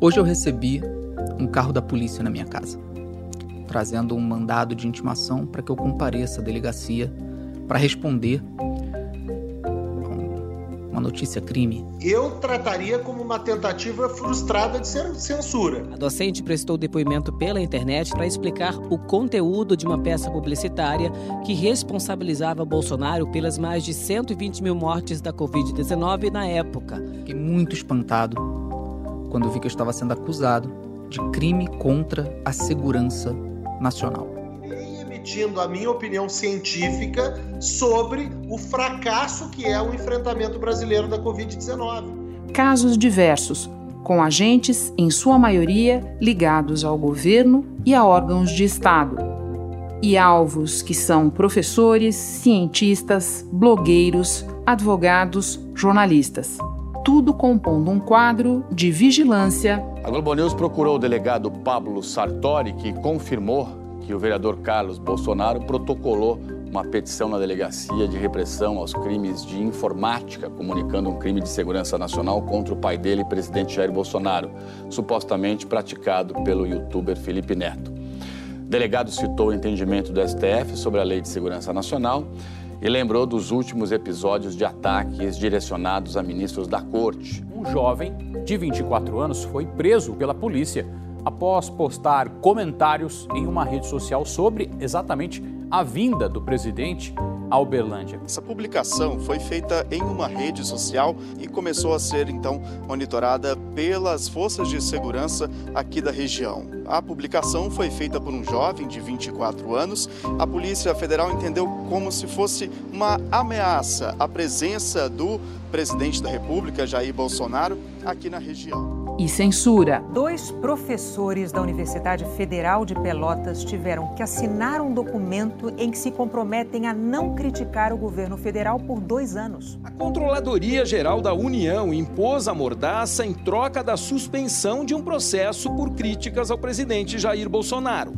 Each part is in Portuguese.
Hoje eu recebi um carro da polícia na minha casa, trazendo um mandado de intimação para que eu compareça à delegacia para responder uma notícia crime. Eu trataria como uma tentativa frustrada de censura. A docente prestou depoimento pela internet para explicar o conteúdo de uma peça publicitária que responsabilizava Bolsonaro pelas mais de 120 mil mortes da Covid-19 na época. Fiquei muito espantado quando vi que eu estava sendo acusado de crime contra a segurança nacional emitindo a minha opinião científica sobre o fracasso que é o enfrentamento brasileiro da Covid-19. Casos diversos, com agentes, em sua maioria, ligados ao governo e a órgãos de Estado. E alvos que são professores, cientistas, blogueiros, advogados, jornalistas. Tudo compondo um quadro de vigilância. A Globo News procurou o delegado Pablo Sartori, que confirmou que o vereador Carlos Bolsonaro protocolou uma petição na delegacia de repressão aos crimes de informática, comunicando um crime de segurança nacional contra o pai dele, presidente Jair Bolsonaro, supostamente praticado pelo youtuber Felipe Neto. O delegado citou o entendimento do STF sobre a Lei de Segurança Nacional e lembrou dos últimos episódios de ataques direcionados a ministros da corte. Um jovem de 24 anos foi preso pela polícia após postar comentários em uma rede social sobre exatamente a vinda do presidente a Uberlândia. Essa publicação foi feita em uma rede social e começou a ser então monitorada pelas forças de segurança aqui da região. A publicação foi feita por um jovem de 24 anos. A Polícia Federal entendeu como se fosse uma ameaça à presença do presidente da República, Jair Bolsonaro, aqui na região e censura. Dois professores da Universidade Federal de Pelotas tiveram que assinar um documento em que se comprometem a não criticar o governo federal por dois anos. A Controladoria Geral da União impôs a mordaça em troca da suspensão de um processo por críticas ao presidente Jair Bolsonaro.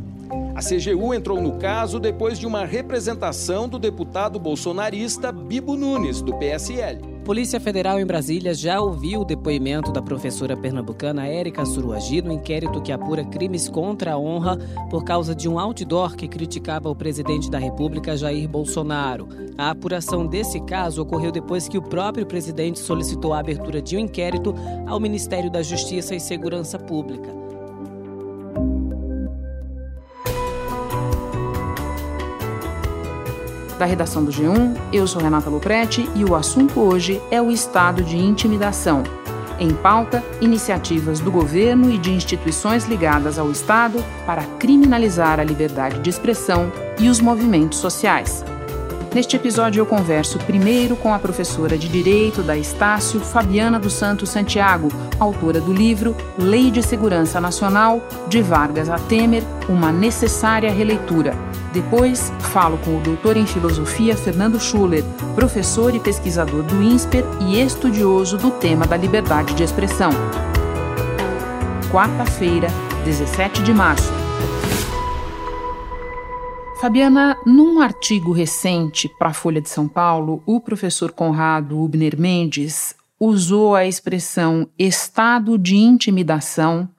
A CGU entrou no caso depois de uma representação do deputado bolsonarista Bibo Nunes, do PSL. Polícia Federal em Brasília já ouviu o depoimento da professora pernambucana Érica Suruagi no inquérito que apura crimes contra a honra por causa de um outdoor que criticava o presidente da República, Jair Bolsonaro. A apuração desse caso ocorreu depois que o próprio presidente solicitou a abertura de um inquérito ao Ministério da Justiça e Segurança Pública. Da redação do G1. Eu sou Renata Luprete e o assunto hoje é o estado de intimidação. Em pauta, iniciativas do governo e de instituições ligadas ao Estado para criminalizar a liberdade de expressão e os movimentos sociais. Neste episódio, eu converso primeiro com a professora de Direito da Estácio, Fabiana dos Santos Santiago, autora do livro Lei de Segurança Nacional, de Vargas a Temer, uma necessária releitura. Depois, falo com o doutor em filosofia Fernando Schuller, professor e pesquisador do INSPER e estudioso do tema da liberdade de expressão. Quarta-feira, 17 de março. Fabiana, num artigo recente para a Folha de São Paulo, o professor Conrado Ubner Mendes usou a expressão estado de intimidação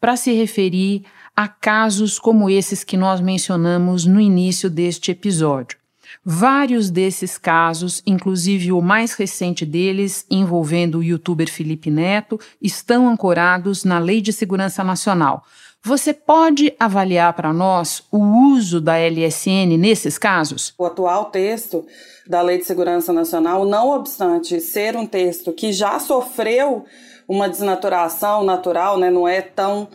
para se referir a casos como esses que nós mencionamos no início deste episódio. Vários desses casos, inclusive o mais recente deles, envolvendo o youtuber Felipe Neto, estão ancorados na Lei de Segurança Nacional. Você pode avaliar para nós o uso da LSN nesses casos? O atual texto da Lei de Segurança Nacional, não obstante ser um texto que já sofreu uma desnaturação natural, né, não é tão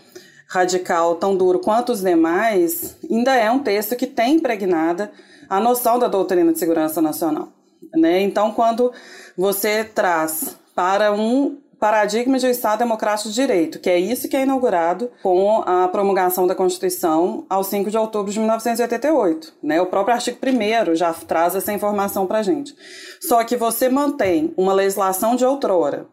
radical, tão duro quanto os demais, ainda é um texto que tem impregnada a noção da doutrina de segurança nacional. Né? Então, quando você traz para um paradigma de um Estado democrático de direito, que é isso que é inaugurado com a promulgação da Constituição ao 5 de outubro de 1988. Né? O próprio artigo 1 já traz essa informação para a gente. Só que você mantém uma legislação de outrora,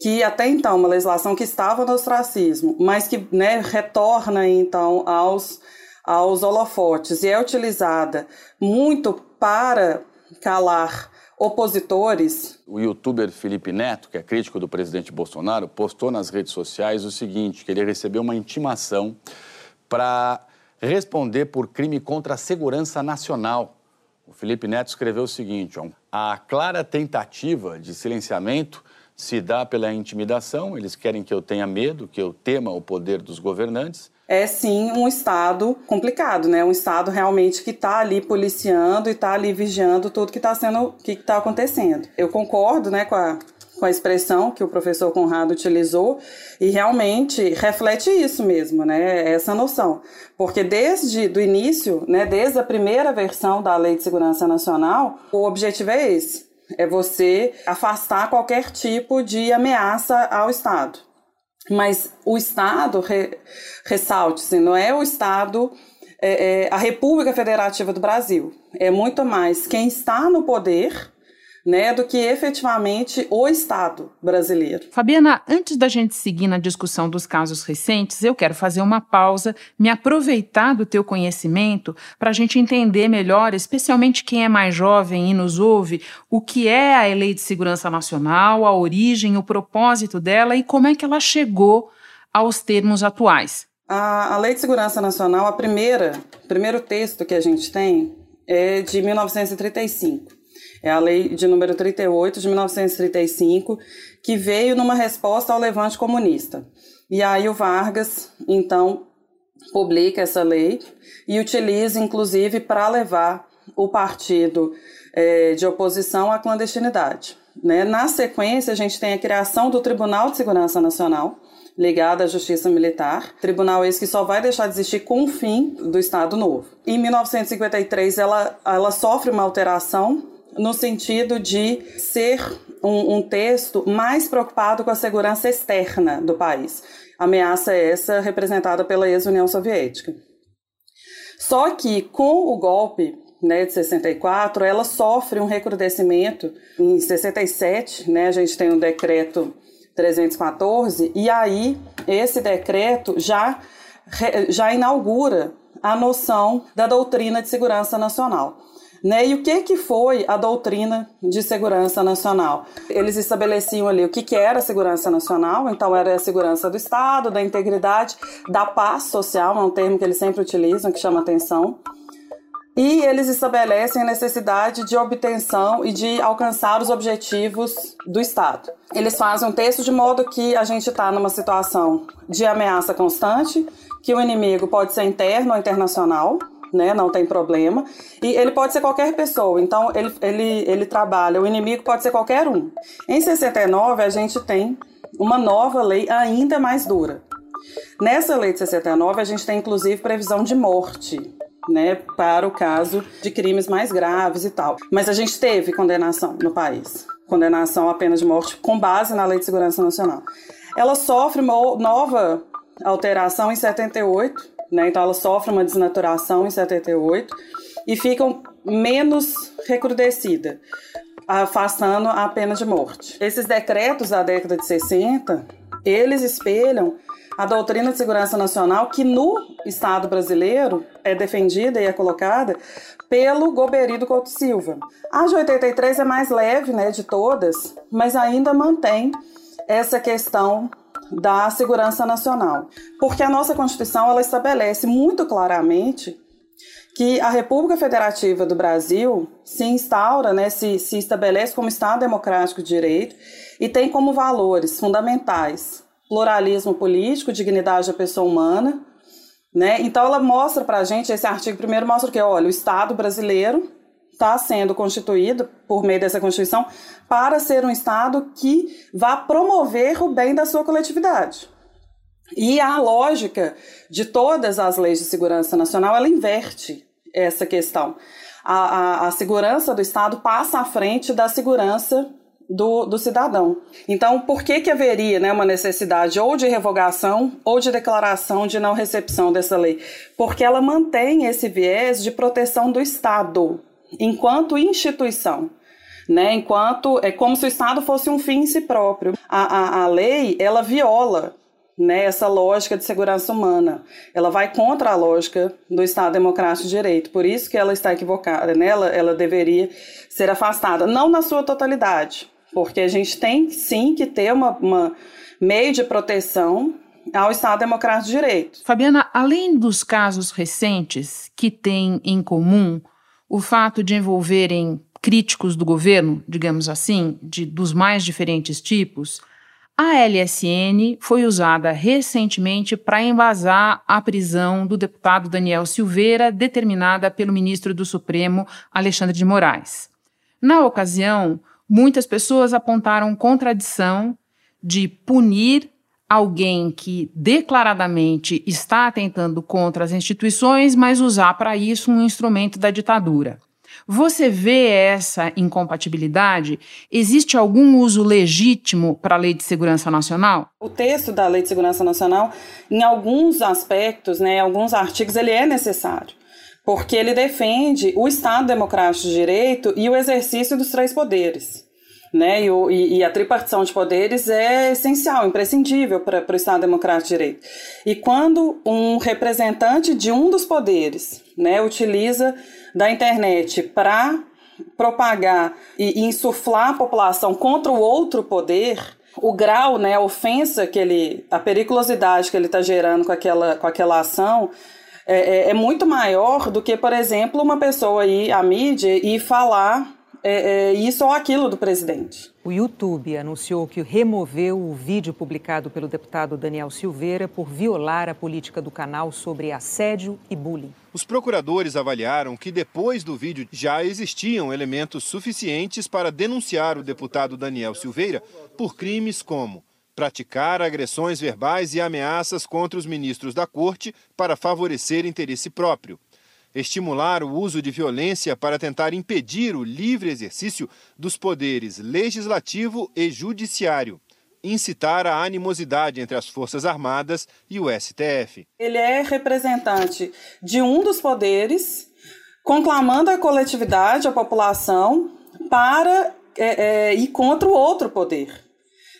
que até então, uma legislação que estava no ostracismo, mas que né, retorna então aos, aos holofotes e é utilizada muito para calar opositores. O youtuber Felipe Neto, que é crítico do presidente Bolsonaro, postou nas redes sociais o seguinte: que ele recebeu uma intimação para responder por crime contra a segurança nacional. O Felipe Neto escreveu o seguinte: a clara tentativa de silenciamento se dá pela intimidação, eles querem que eu tenha medo, que eu tema o poder dos governantes. É sim um estado complicado, né? Um estado realmente que está ali policiando e está ali vigiando tudo que está sendo, que está acontecendo. Eu concordo, né, com a com a expressão que o professor Conrado utilizou e realmente reflete isso mesmo, né? Essa noção, porque desde do início, né, desde a primeira versão da Lei de Segurança Nacional, o objetivo é esse: é você afastar qualquer tipo de ameaça ao Estado. Mas o Estado, re, ressalte-se, não é o Estado, é, é a República Federativa do Brasil. É muito mais quem está no poder né, do que efetivamente o Estado brasileiro. Fabiana, antes da gente seguir na discussão dos casos recentes, eu quero fazer uma pausa, me aproveitar do teu conhecimento para a gente entender melhor, especialmente quem é mais jovem e nos ouve, o que é a Lei de Segurança Nacional, a origem, o propósito dela e como é que ela chegou aos termos atuais. A, a Lei de Segurança Nacional, a primeira, primeiro texto que a gente tem é de 1935. É a lei de número 38 de 1935, que veio numa resposta ao levante comunista. E aí o Vargas, então, publica essa lei e utiliza, inclusive, para levar o partido é, de oposição à clandestinidade. Né? Na sequência, a gente tem a criação do Tribunal de Segurança Nacional, ligado à Justiça Militar, tribunal esse que só vai deixar de existir com o fim do Estado Novo. Em 1953, ela, ela sofre uma alteração no sentido de ser um, um, texto mais preocupado com a segurança externa do país. Ameaça essa representada pela ex-União Soviética. Só que com o golpe né, de 64, ela sofre um recrudescimento. Em 67, né, a gente tem o um decreto 314, e aí esse decreto já, já inaugura a noção da doutrina de segurança nacional. Né? E o que, que foi a doutrina de segurança nacional? Eles estabeleciam ali o que, que era a segurança nacional, então era a segurança do Estado, da integridade, da paz social, é um termo que eles sempre utilizam, que chama atenção. E eles estabelecem a necessidade de obtenção e de alcançar os objetivos do Estado. Eles fazem um texto de modo que a gente está numa situação de ameaça constante, que o inimigo pode ser interno ou internacional, né? Não tem problema. E ele pode ser qualquer pessoa, então ele, ele, ele trabalha, o inimigo pode ser qualquer um. Em 69, a gente tem uma nova lei ainda mais dura. Nessa lei de 69, a gente tem inclusive previsão de morte. Né, para o caso de crimes mais graves e tal. Mas a gente teve condenação no país, condenação à pena de morte com base na Lei de Segurança Nacional. Ela sofre uma nova alteração em 78, né? Então ela sofre uma desnaturação em 78 e fica menos recrudescida, afastando a pena de morte. Esses decretos da década de 60, eles espelham a doutrina de segurança nacional que no Estado brasileiro é defendida e é colocada pelo Goberido Couto Silva. A de 83 é mais leve, né, de todas, mas ainda mantém essa questão da segurança nacional. Porque a nossa Constituição ela estabelece muito claramente que a República Federativa do Brasil se instaura, né, se, se estabelece como Estado democrático de direito e tem como valores fundamentais pluralismo político, dignidade da pessoa humana, né? Então ela mostra para a gente, esse artigo primeiro mostra que, olha, o Estado brasileiro está sendo constituído por meio dessa Constituição para ser um Estado que vá promover o bem da sua coletividade. E a lógica de todas as leis de segurança nacional, ela inverte essa questão. A, a, a segurança do Estado passa à frente da segurança do, do, cidadão. Então, por que, que haveria né, uma necessidade ou de revogação ou de declaração de não recepção dessa lei? Porque ela mantém esse viés de proteção do Estado, enquanto instituição. Né, enquanto é como se o Estado fosse um fim em si próprio. A, a, a lei ela viola né, essa lógica de segurança humana. Ela vai contra a lógica do Estado Democrático de Direito. Por isso que ela está equivocada, né? ela, ela deveria ser afastada. Não na sua totalidade, porque a gente tem sim que ter uma, uma meio de proteção ao Estado Democrático de Direito. Fabiana, além dos casos recentes que têm em comum o fato de envolverem críticos do governo, digamos assim, de, dos mais diferentes tipos, a LSN foi usada recentemente para embasar a prisão do deputado Daniel Silveira, determinada pelo ministro do Supremo, Alexandre de Moraes. Na ocasião, muitas pessoas apontaram contradição de punir alguém que declaradamente está atentando contra as instituições, mas usar para isso um instrumento da ditadura. Você vê essa incompatibilidade? Existe algum uso legítimo para a Lei de Segurança Nacional? O texto da Lei de Segurança Nacional, em alguns aspectos, né, alguns artigos, ele é necessário, porque ele defende o Estado Democrático de Direito e o exercício dos três poderes. Né? E, o, e, e, a tripartição de poderes é essencial, imprescindível para o Estado Democrático de Direito. E quando um representante de um dos poderes né, utiliza da internet para propagar e, e insuflar a população contra o outro poder, o grau, né, a ofensa que ele, a periculosidade que ele está gerando com aquela, com aquela ação é, é, é, muito maior do que, por exemplo, uma pessoa ir à mídia e falar é, é, isso ou aquilo do presidente. O YouTube anunciou que removeu o vídeo publicado pelo deputado Daniel Silveira por violar a política do canal sobre assédio e bullying. Os procuradores avaliaram que depois do vídeo já existiam elementos suficientes para denunciar o deputado Daniel Silveira por crimes como praticar agressões verbais e ameaças contra os ministros da corte para favorecer interesse próprio estimular o uso de violência para tentar impedir o livre exercício dos poderes legislativo e judiciário, incitar a animosidade entre as Forças Armadas e o STF. Ele é representante de um dos poderes, conclamando a coletividade, a população, para é, é, ir contra o outro poder.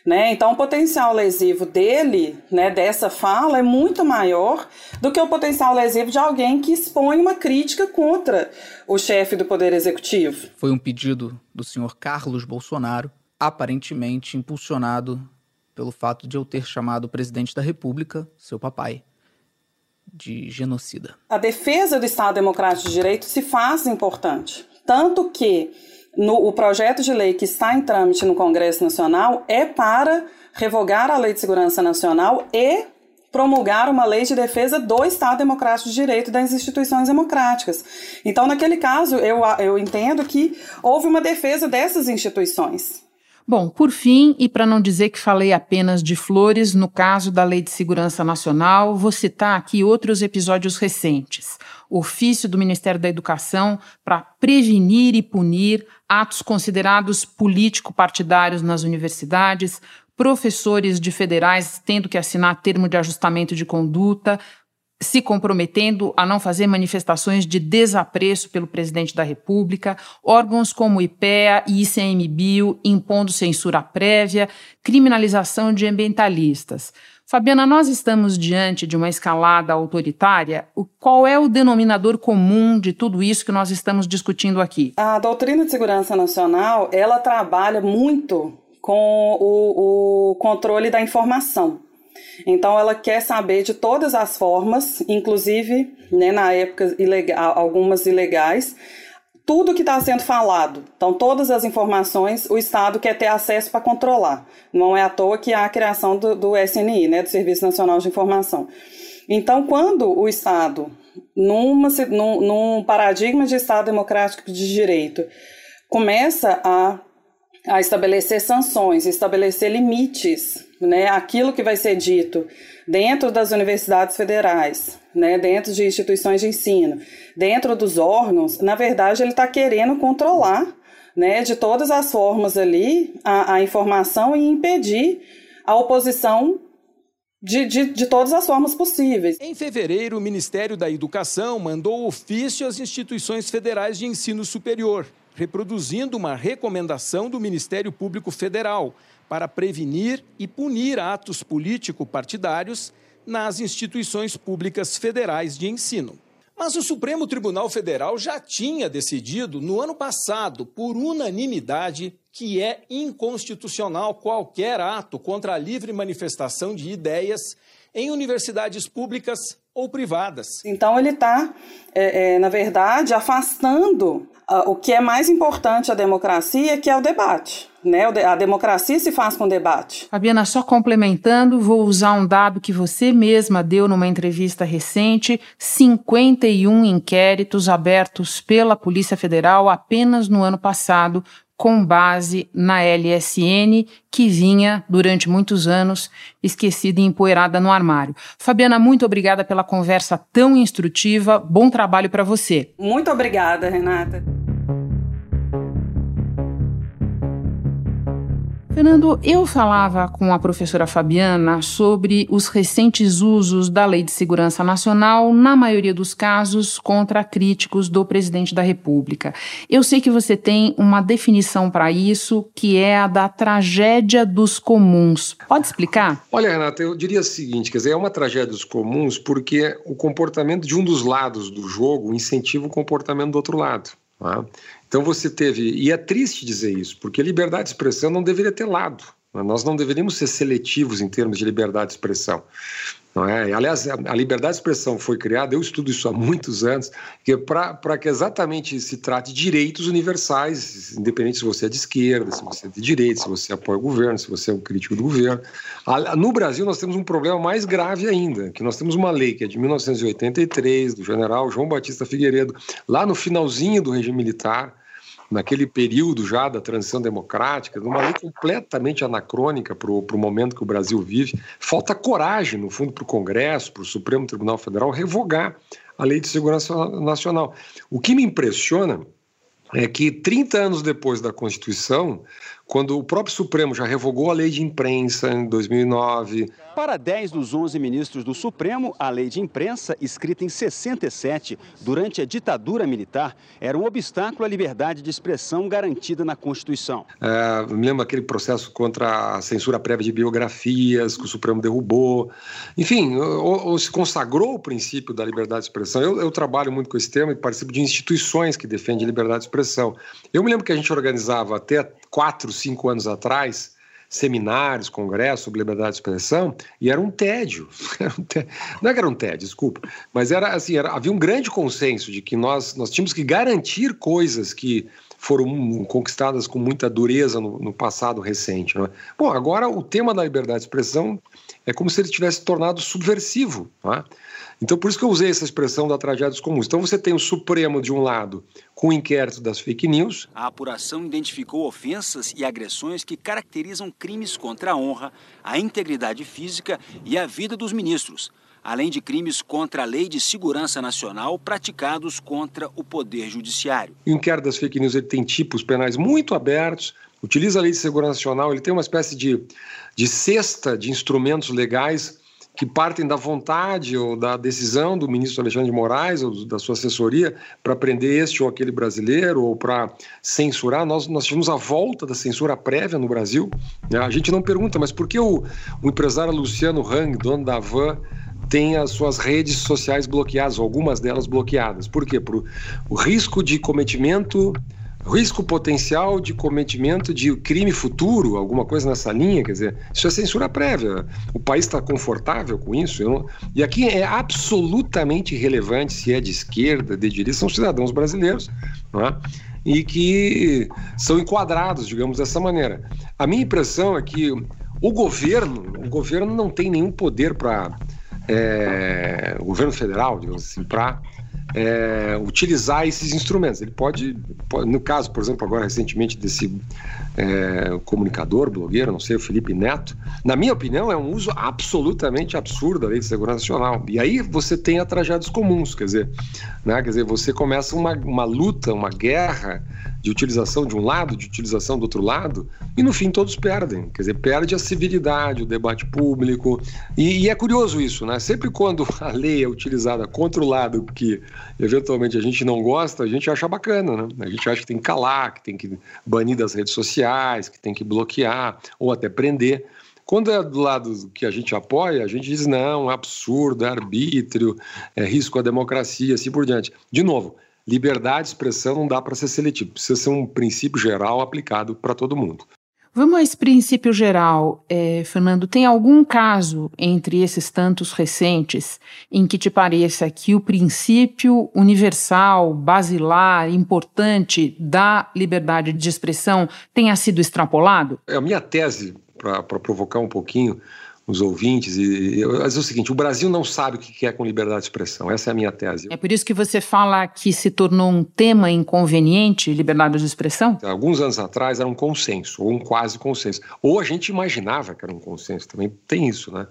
Né? Então, o potencial lesivo dele, né, dessa fala, é muito maior do que o potencial lesivo de alguém que expõe uma crítica contra o chefe do Poder Executivo. Foi um pedido do senhor Carlos Bolsonaro, aparentemente impulsionado pelo fato de eu ter chamado o presidente da República, seu papai, de genocida. A defesa do Estado Democrático de Direito se faz importante. Tanto que no, o projeto de lei que está em trâmite no Congresso Nacional é para revogar a Lei de Segurança Nacional e promulgar uma lei de defesa do Estado Democrático de Direito das instituições democráticas. Então, naquele caso, eu, eu entendo que houve uma defesa dessas instituições. Bom, por fim, e para não dizer que falei apenas de flores, no caso da Lei de Segurança Nacional, vou citar aqui outros episódios recentes ofício do Ministério da Educação para prevenir e punir atos considerados político-partidários nas universidades, professores de federais tendo que assinar termo de ajustamento de conduta, se comprometendo a não fazer manifestações de desapreço pelo presidente da República, órgãos como IPEA e ICMBio impondo censura prévia, criminalização de ambientalistas. Fabiana, nós estamos diante de uma escalada autoritária. Qual é o denominador comum de tudo isso que nós estamos discutindo aqui? A doutrina de segurança nacional, ela trabalha muito com o, o controle da informação. Então, ela quer saber de todas as formas, inclusive, né, na época, ilegal, algumas ilegais, tudo que está sendo falado. Então, todas as informações o Estado quer ter acesso para controlar. Não é à toa que há a criação do, do SNI, né, do Serviço Nacional de Informação. Então, quando o Estado, numa, num, num paradigma de Estado democrático de direito, começa a, a estabelecer sanções, estabelecer limites, né, aquilo que vai ser dito dentro das universidades federais, né, dentro de instituições de ensino, dentro dos órgãos, na verdade ele está querendo controlar, né, de todas as formas ali a, a informação e impedir a oposição de, de, de, todas as formas possíveis. Em fevereiro, o Ministério da Educação mandou ofício às instituições federais de ensino superior, reproduzindo uma recomendação do Ministério Público Federal para prevenir e punir atos político-partidários nas instituições públicas federais de ensino. Mas o Supremo Tribunal Federal já tinha decidido no ano passado, por unanimidade, que é inconstitucional qualquer ato contra a livre manifestação de ideias em universidades públicas ou privadas. Então, ele está, é, é, na verdade, afastando uh, o que é mais importante à democracia, que é o debate. Né? A democracia se faz com debate. Fabiana, só complementando, vou usar um dado que você mesma deu numa entrevista recente: 51 inquéritos abertos pela Polícia Federal apenas no ano passado com base na LSN, que vinha, durante muitos anos, esquecida e empoeirada no armário. Fabiana, muito obrigada pela conversa tão instrutiva. Bom trabalho para você. Muito obrigada, Renata. Fernando, eu falava com a professora Fabiana sobre os recentes usos da Lei de Segurança Nacional, na maioria dos casos, contra críticos do presidente da República. Eu sei que você tem uma definição para isso, que é a da tragédia dos comuns. Pode explicar? Olha, Renata, eu diria o seguinte: quer dizer, é uma tragédia dos comuns porque o comportamento de um dos lados do jogo incentiva o comportamento do outro lado. Tá? Então você teve, e é triste dizer isso, porque liberdade de expressão não deveria ter lado. Né? Nós não deveríamos ser seletivos em termos de liberdade de expressão. Não é? Aliás, a liberdade de expressão foi criada, eu estudo isso há muitos anos, é para que exatamente se trate de direitos universais, independente se você é de esquerda, se você é de direita, se você apoia o governo, se você é um crítico do governo. No Brasil, nós temos um problema mais grave ainda, que nós temos uma lei que é de 1983, do general João Batista Figueiredo, lá no finalzinho do regime militar, naquele período já da transição democrática, numa lei completamente anacrônica para o momento que o Brasil vive. Falta coragem, no fundo, para o Congresso, para o Supremo Tribunal Federal revogar a Lei de Segurança Nacional. O que me impressiona é que 30 anos depois da Constituição, quando o próprio Supremo já revogou a lei de imprensa em 2009. Para 10 dos 11 ministros do Supremo, a lei de imprensa, escrita em 67, durante a ditadura militar, era um obstáculo à liberdade de expressão garantida na Constituição. É, me lembro aquele processo contra a censura prévia de biografias, que o Supremo derrubou. Enfim, ou, ou se consagrou o princípio da liberdade de expressão. Eu, eu trabalho muito com esse tema e participo de instituições que defendem a liberdade de expressão. Eu me lembro que a gente organizava até quatro, cinco anos atrás, seminários, congressos sobre liberdade de expressão, e era um tédio. Não é que era um tédio, desculpa, mas era assim, era, havia um grande consenso de que nós, nós tínhamos que garantir coisas que foram conquistadas com muita dureza no, no passado recente. É? Bom, agora o tema da liberdade de expressão é como se ele tivesse tornado subversivo. É? Então, por isso que eu usei essa expressão da tragédia dos comuns. Então, você tem o Supremo, de um lado, com o inquérito das fake news. A apuração identificou ofensas e agressões que caracterizam crimes contra a honra, a integridade física e a vida dos ministros, além de crimes contra a lei de segurança nacional praticados contra o Poder Judiciário. O inquérito das fake news ele tem tipos penais muito abertos, utiliza a lei de segurança nacional, ele tem uma espécie de, de cesta de instrumentos legais que partem da vontade ou da decisão do ministro Alexandre de Moraes ou da sua assessoria para prender este ou aquele brasileiro ou para censurar. Nós, nós tivemos a volta da censura prévia no Brasil. Né? A gente não pergunta, mas por que o, o empresário Luciano Hang, dono da Van, tem as suas redes sociais bloqueadas, algumas delas bloqueadas? Por quê? Por o risco de cometimento risco potencial de cometimento de crime futuro, alguma coisa nessa linha, quer dizer, isso é censura prévia. O país está confortável com isso? Não... E aqui é absolutamente irrelevante se é de esquerda, de direita, são cidadãos brasileiros, não é? e que são enquadrados, digamos, dessa maneira. A minha impressão é que o governo, o governo não tem nenhum poder para é, o governo federal, digamos assim, para é, utilizar esses instrumentos. Ele pode, pode, no caso, por exemplo, agora recentemente desse é, comunicador, blogueiro, não sei, o Felipe Neto, na minha opinião, é um uso absolutamente absurdo da Lei de Segurança Nacional. E aí você tem a tragédias comuns, quer dizer, né, quer dizer você começa uma, uma luta, uma guerra de utilização de um lado, de utilização do outro lado, e no fim todos perdem. Quer dizer, perde a civilidade, o debate público. E, e, é curioso isso, né? Sempre quando a lei é utilizada contra o lado que eventualmente a gente não gosta, a gente acha bacana, né? A gente acha que tem que calar, que tem que banir das redes sociais sociais, que tem que bloquear ou até prender. Quando é do lado que a gente apoia, a gente diz não, é absurdo, é arbítrio, é risco à democracia, assim por diante. De novo, liberdade de expressão não dá para ser seletivo, precisa ser um princípio geral aplicado para todo mundo. Vamos a esse princípio geral, é, Fernando. Tem algum caso entre esses tantos recentes em que te pareça que o princípio universal, basilar, importante da liberdade de expressão tenha sido extrapolado? É a minha tese, para provocar um pouquinho, os ouvintes. E, e, mas é o seguinte: o Brasil não sabe o que é com liberdade de expressão. Essa é a minha tese. É por isso que você fala que se tornou um tema inconveniente, liberdade de expressão? Alguns anos atrás era um consenso, ou um quase consenso. Ou a gente imaginava que era um consenso, também tem isso, né?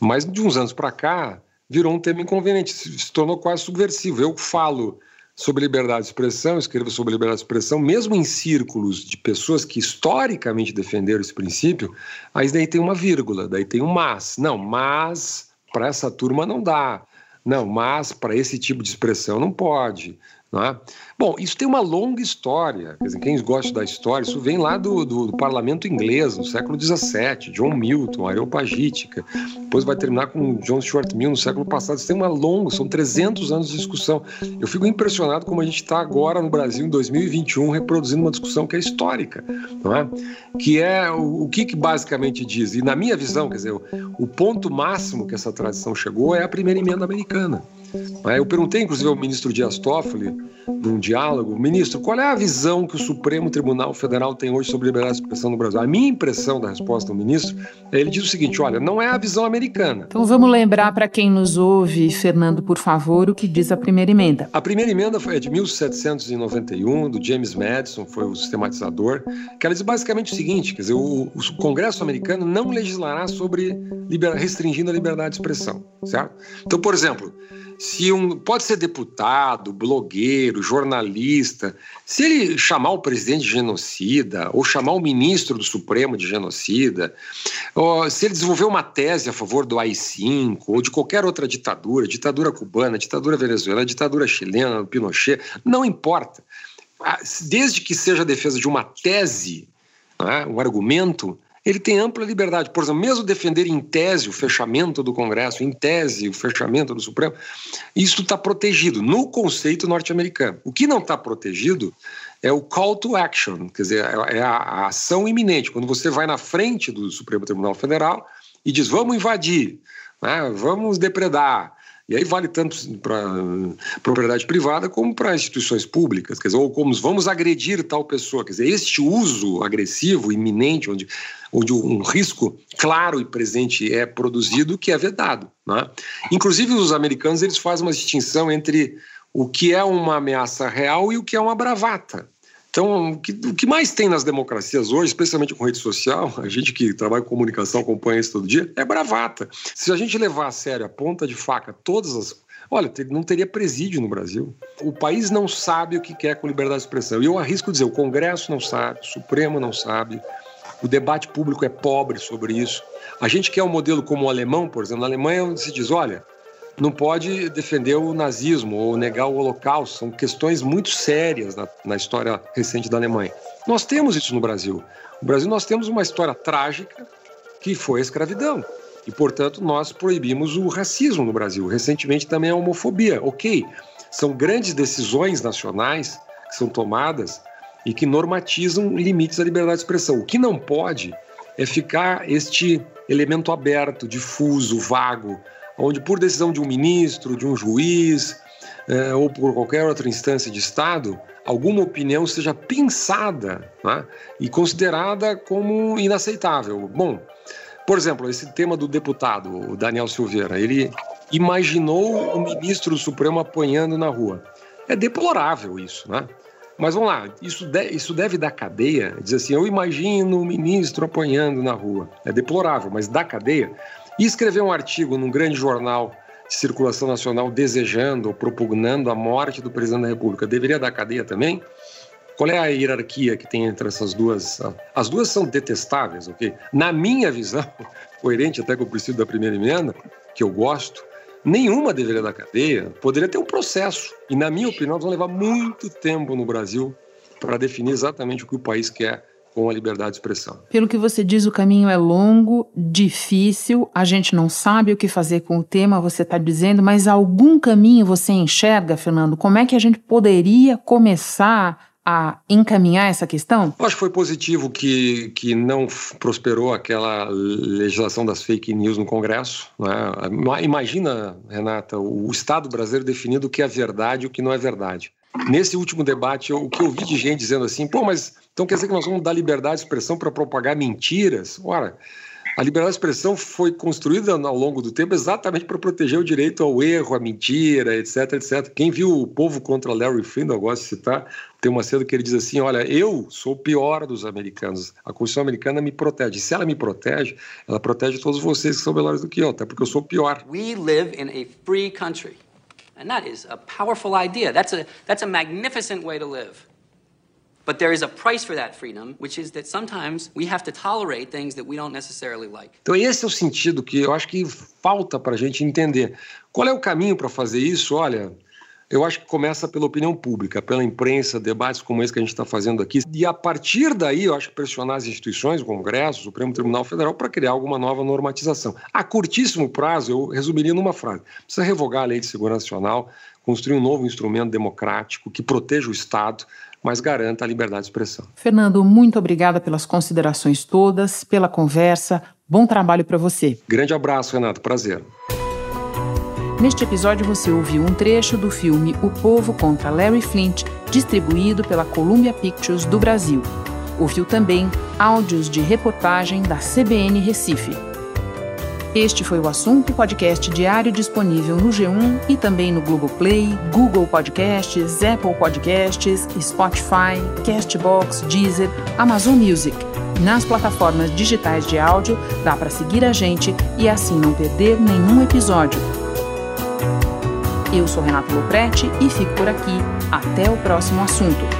Mas de uns anos para cá, virou um tema inconveniente, se tornou quase subversivo. Eu falo sobre liberdade de expressão, escrevo sobre liberdade de expressão, mesmo em círculos de pessoas que historicamente defenderam esse princípio, aí daí tem uma vírgula, daí tem um mas. Não, mas para essa turma não dá. Não, mas para esse tipo de expressão não pode. Não é? Bom, isso tem uma longa história. Dizer, quem gosta da história, isso vem lá do, do, do parlamento inglês, no século XVII, John Milton, Areopagítica. Depois vai terminar com John Stuart Mill no século passado. Isso tem uma longa, são 300 anos de discussão. Eu fico impressionado como a gente está agora no Brasil, em 2021, reproduzindo uma discussão que é histórica, não é? Que é o, o que, que basicamente diz. E na minha visão, quer dizer, o, o ponto máximo que essa tradição chegou é a primeira emenda americana. Eu perguntei, inclusive, ao ministro Dias Toffoli, num diálogo, ministro, qual é a visão que o Supremo Tribunal Federal tem hoje sobre liberdade de expressão no Brasil? A minha impressão da resposta do ministro, é ele diz o seguinte: olha, não é a visão americana. Então vamos lembrar para quem nos ouve, Fernando, por favor, o que diz a primeira emenda. A primeira emenda foi de 1791, do James Madison, foi o sistematizador, que ela diz basicamente o seguinte: quer dizer, o, o Congresso americano não legislará sobre liber, restringindo a liberdade de expressão, certo? Então, por exemplo, se um pode ser deputado, blogueiro, jornalista, se ele chamar o presidente de genocida ou chamar o ministro do Supremo de genocida, se ele desenvolver uma tese a favor do AI-5 ou de qualquer outra ditadura, ditadura cubana, ditadura venezuelana, ditadura chilena, Pinochet, não importa. Ah, desde que seja a defesa de uma tese, né, um argumento, ele tem ampla liberdade. Por exemplo, mesmo defender em tese o fechamento do Congresso, em tese o fechamento do Supremo, isso está protegido no conceito norte-americano. O que não está protegido é o call to action, quer dizer, é, é a, ação iminente. Quando você vai na frente do Supremo Tribunal Federal e diz vamos invadir, né, vamos depredar, e aí vale tanto para propriedade privada como para instituições públicas, quer dizer, ou como vamos agredir tal pessoa. Quer dizer, este uso agressivo, iminente, onde, onde um risco claro e presente é produzido, que é vedado. Né? Inclusive, os americanos eles fazem uma distinção entre o que é uma ameaça real e o que é uma bravata. Então, o que, mais tem nas democracias hoje, especialmente com rede social, a gente que trabalha com comunicação acompanha isso todo dia, é bravata. Se a gente levar a sério a ponta de faca todas as. Olha, não teria presídio no Brasil. O país não sabe o que quer com liberdade de expressão. E eu arrisco dizer: o Congresso não sabe, o Supremo não sabe, o debate público é pobre sobre isso. A gente quer um modelo como o alemão, por exemplo. Na Alemanha, se diz: olha, não pode defender o nazismo ou negar o holocausto. São questões muito sérias na, na, história recente da Alemanha. Nós temos isso no Brasil. No Brasil nós temos uma história trágica que foi a escravidão. E, portanto, nós proibimos o racismo no Brasil. Recentemente também a homofobia. Ok, são grandes decisões nacionais que são tomadas e que normatizam limites à liberdade de expressão. O que não pode é ficar este elemento aberto, difuso, vago, onde, por decisão de um ministro, de um juiz é, ou por qualquer outra instância de Estado, alguma opinião seja pensada né, e considerada como inaceitável. Bom, por exemplo, esse tema do deputado, Daniel Silveira, ele imaginou o ministro do Supremo apanhando na rua. É deplorável isso, né? Mas vamos lá, isso, de, isso deve dar cadeia? Diz assim, eu imagino o ministro apanhando na rua. É deplorável, mas dá cadeia? E escrever um artigo num grande jornal de circulação nacional desejando ou propugnando a morte do presidente da República deveria dar cadeia também? Qual é a hierarquia que tem entre essas duas? As duas são detestáveis, ok? Na minha visão, coerente até com o princípio da primeira emenda, que eu gosto, nenhuma deveria dar cadeia, poderia ter um processo. E, na minha opinião, vão levar muito tempo no Brasil para definir exatamente o que o país quer com a liberdade de expressão. Pelo que você diz, o caminho é longo, difícil, a gente não sabe o que fazer com o tema, você está dizendo, mas algum caminho você enxerga, Fernando? Como é que a gente poderia começar a encaminhar essa questão? Eu acho que foi positivo que, que não prosperou aquela legislação das fake news no Congresso. Né? Imagina, Renata, o Estado brasileiro definindo o que é verdade e o que não é verdade. Nesse último debate, o que eu vi de gente dizendo assim, pô, mas então quer dizer que nós vamos dar liberdade de expressão para propagar mentiras? Ora, a liberdade de expressão foi construída ao longo do tempo exatamente para proteger o direito ao erro, à mentira, etc, etc. Quem viu o Povo contra Larry Flynn, eu gosto de citar, tem uma cena que ele diz assim, olha, eu sou o pior dos americanos, a Constituição americana me protege. Se ela me protege, ela protege todos vocês que são melhores do que eu, até porque eu sou o pior. We live in a free country. And that is a powerful idea. That's a, that's a magnificent way to live. But there is a price for that freedom, which is that sometimes we have to tolerate things that we don't necessarily like. Então esse é o sentido que eu acho que falta para a gente entender. Qual é o caminho para fazer isso? Olha, eu acho que começa pela opinião pública, pela imprensa, debates como esse que a gente está fazendo aqui. E a partir daí, eu acho que pressionar as instituições, o Congresso, o Supremo Tribunal Federal, para criar alguma nova normatização. A curtíssimo prazo, eu resumiria numa frase: precisa revogar a Lei de Segurança Nacional, construir um novo instrumento democrático que proteja o Estado, mas garanta a liberdade de expressão. Fernando, muito obrigada pelas considerações todas, pela conversa. Bom trabalho para você. Grande abraço, Renato. Prazer. Neste episódio você ouviu um trecho do filme O Povo contra Larry Flint, distribuído pela Columbia Pictures do Brasil. Ouviu também áudios de reportagem da CBN Recife. Este foi o assunto podcast diário disponível no G1 e também no Globoplay, Google Podcasts, Apple Podcasts, Spotify, Castbox, Deezer, Amazon Music. Nas plataformas digitais de áudio dá para seguir a gente e assim não perder nenhum episódio. Eu sou Renato Loprete e fico por aqui. Até o próximo assunto.